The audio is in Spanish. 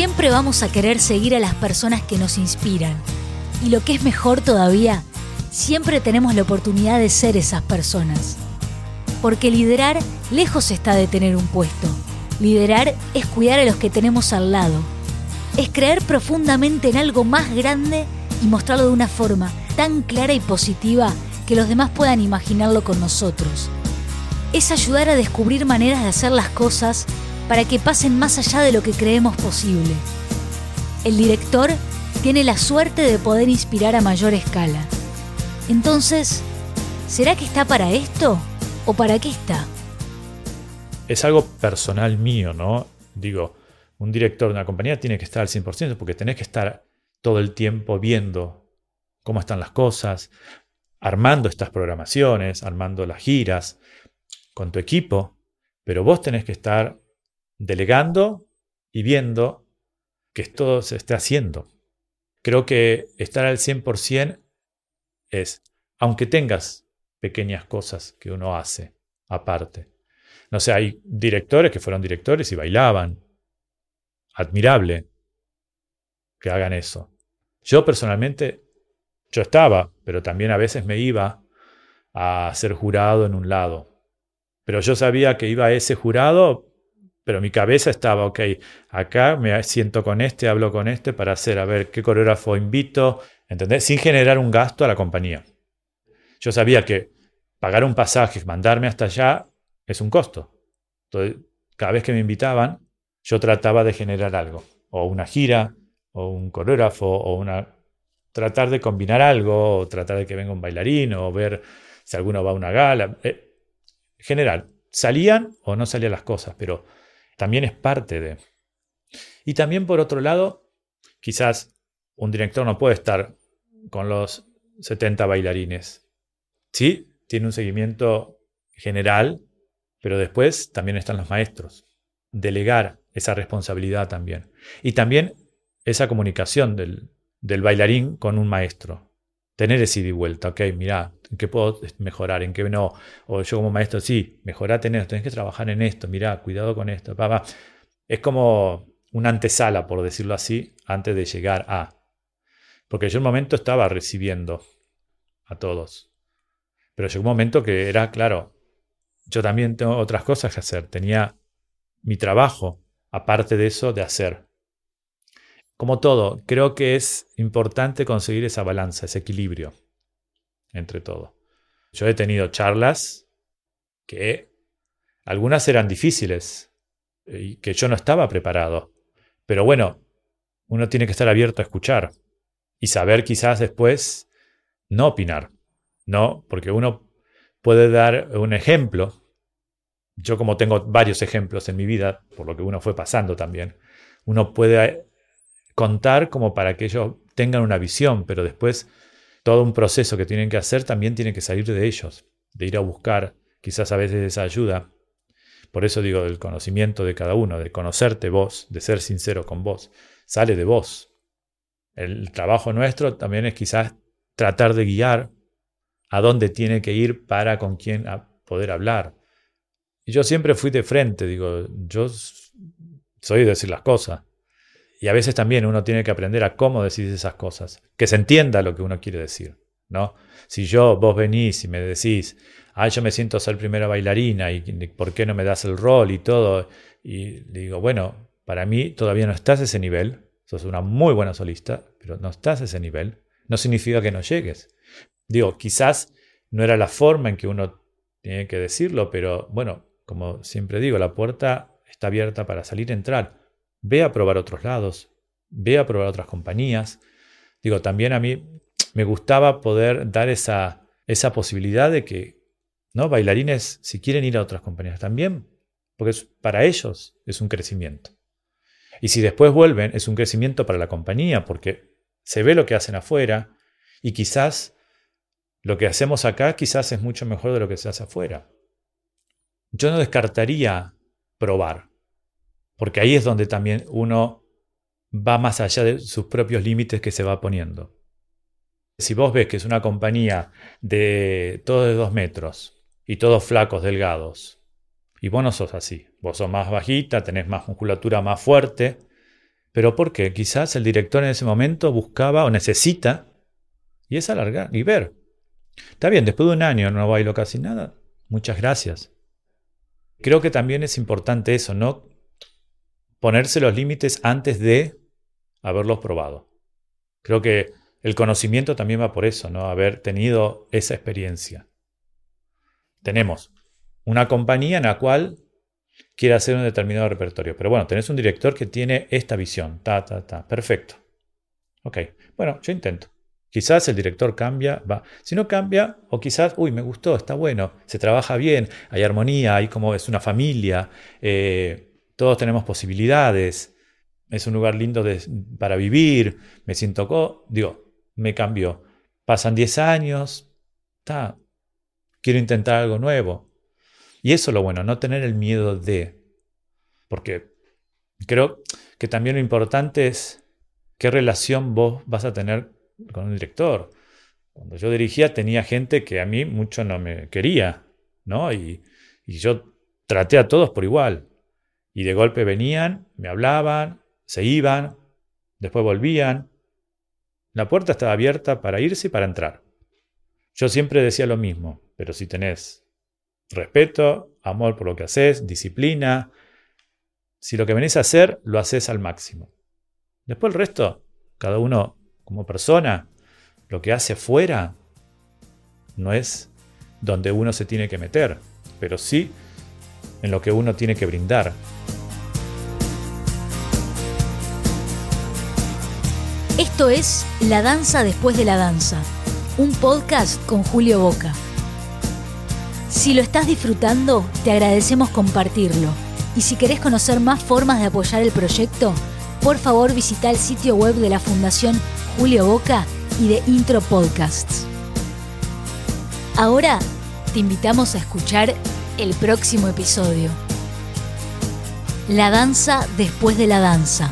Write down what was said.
Siempre vamos a querer seguir a las personas que nos inspiran. Y lo que es mejor todavía, siempre tenemos la oportunidad de ser esas personas. Porque liderar lejos está de tener un puesto. Liderar es cuidar a los que tenemos al lado. Es creer profundamente en algo más grande y mostrarlo de una forma tan clara y positiva que los demás puedan imaginarlo con nosotros. Es ayudar a descubrir maneras de hacer las cosas para que pasen más allá de lo que creemos posible. El director tiene la suerte de poder inspirar a mayor escala. Entonces, ¿será que está para esto o para qué está? Es algo personal mío, ¿no? Digo, un director de una compañía tiene que estar al 100% porque tenés que estar todo el tiempo viendo cómo están las cosas, armando estas programaciones, armando las giras con tu equipo, pero vos tenés que estar delegando y viendo que esto se esté haciendo. Creo que estar al 100% es, aunque tengas pequeñas cosas que uno hace aparte. No sé, hay directores que fueron directores y bailaban. Admirable que hagan eso. Yo personalmente, yo estaba, pero también a veces me iba a ser jurado en un lado. Pero yo sabía que iba a ese jurado, pero mi cabeza estaba, ok, acá me siento con este, hablo con este para hacer, a ver qué coreógrafo invito, ¿entendés? Sin generar un gasto a la compañía. Yo sabía que pagar un pasaje, mandarme hasta allá, es un costo. Entonces, cada vez que me invitaban, yo trataba de generar algo, o una gira, o un coreógrafo, o una... tratar de combinar algo, o tratar de que venga un bailarín, o ver si alguno va a una gala. Eh, general, salían o no salían las cosas, pero también es parte de... Y también por otro lado, quizás un director no puede estar con los 70 bailarines. Sí, tiene un seguimiento general, pero después también están los maestros. Delegar esa responsabilidad también. Y también esa comunicación del, bailarín con un maestro. Tener ese ida y vuelta, ok, mira, ¿en qué puedo mejorar? ¿En qué no? O yo como maestro, sí, mejorate en esto, tenés que trabajar en esto, mira, cuidado con esto. Papá. Es como una antesala, por decirlo así, antes de llegar a. Porque yo en un momento estaba recibiendo a todos. Pero llegó un momento que era, claro, yo también tengo otras cosas que hacer. Tenía mi trabajo, aparte de eso, de hacer. Como todo, creo que es importante conseguir esa balanza, ese equilibrio entre todo. Yo he tenido charlas que algunas eran difíciles y que yo no estaba preparado. Pero bueno, uno tiene que estar abierto a escuchar y saber quizás después no opinar. No, porque uno puede dar un ejemplo. Yo como tengo varios ejemplos en mi vida, por lo que uno fue pasando también, uno puede contar como para que ellos tengan una visión, pero después todo un proceso que tienen que hacer también tiene que salir de ellos, de ir a buscar quizás a veces esa ayuda. Por eso digo del conocimiento de cada uno, de conocerte vos, de ser sincero con vos, sale de vos. El trabajo nuestro también es quizás tratar de guiar a dónde tiene que ir para con quién poder hablar. Y yo siempre fui de frente, digo, yo soy de decir las cosas. Y a veces también uno tiene que aprender a cómo decir esas cosas, que se entienda lo que uno quiere decir, ¿no? Si yo, vos venís y me decís, ah, yo me siento ser primera bailarina y por qué no me das el rol y todo, y digo, bueno, para mí todavía no estás a ese nivel, sos una muy buena solista, pero no estás a ese nivel, no significa que no llegues. Digo, quizás no era la forma en que uno tiene que decirlo, pero bueno, como siempre digo, la puerta está abierta para salir y entrar ve a probar otros lados, ve a probar otras compañías. Digo, también a mí me gustaba poder dar esa, esa posibilidad de que, ¿no? Bailarines, si quieren ir a otras compañías también, porque para ellos es un crecimiento. Y si después vuelven, es un crecimiento para la compañía, porque se ve lo que hacen afuera y quizás lo que hacemos acá quizás es mucho mejor de lo que se hace afuera. Yo no descartaría probar porque ahí es donde también uno va más allá de sus propios límites que se va poniendo. Si vos ves que es una compañía de todo de dos metros y todos flacos, delgados, y vos no sos así, vos sos más bajita, tenés más musculatura más fuerte, Pero porque quizás el director en ese momento buscaba o necesita, y es alargar y ver. Está bien, después de un año no bailo casi nada. Muchas gracias. Creo que también es importante eso, ¿no? Ponerse los límites antes de haberlos probado. Creo que el conocimiento también va por eso, ¿no? Haber tenido esa experiencia. Tenemos una compañía en la cual quiere hacer un determinado repertorio. Pero bueno, tenés un director que tiene esta visión. Ta, ta, ta. Perfecto. Ok. Bueno, yo intento. Quizás el director cambia, va. Si no cambia, o quizás, uy, me gustó, está bueno, se trabaja bien, hay armonía, hay como es una familia, eh, todos tenemos posibilidades, es un lugar lindo para vivir, me siento, co digo, me cambió. Pasan 10 años, está, quiero intentar algo nuevo. Y eso es lo bueno, no tener el miedo de. Porque creo que también lo importante es qué relación vos vas a tener con un director. Cuando yo dirigía tenía gente que a mí mucho no me quería, ¿no? Y, y yo traté a todos por igual. Y de golpe venían, me hablaban, se iban, después volvían. La puerta estaba abierta para irse y para entrar. Yo siempre decía lo mismo, pero si tenés respeto, amor por lo que haces, disciplina, si lo que venís a hacer, lo haces al máximo. Después el resto, cada uno como persona, lo que hace fuera no es donde uno se tiene que meter, pero sí en lo que uno tiene que brindar. Esto es La Danza después de la Danza, un podcast con Julio Boca. Si lo estás disfrutando, te agradecemos compartirlo. Y si querés conocer más formas de apoyar el proyecto, por favor visita el sitio web de la Fundación Julio Boca y de Intro Podcasts. Ahora te invitamos a escuchar el próximo episodio. La danza después de la danza.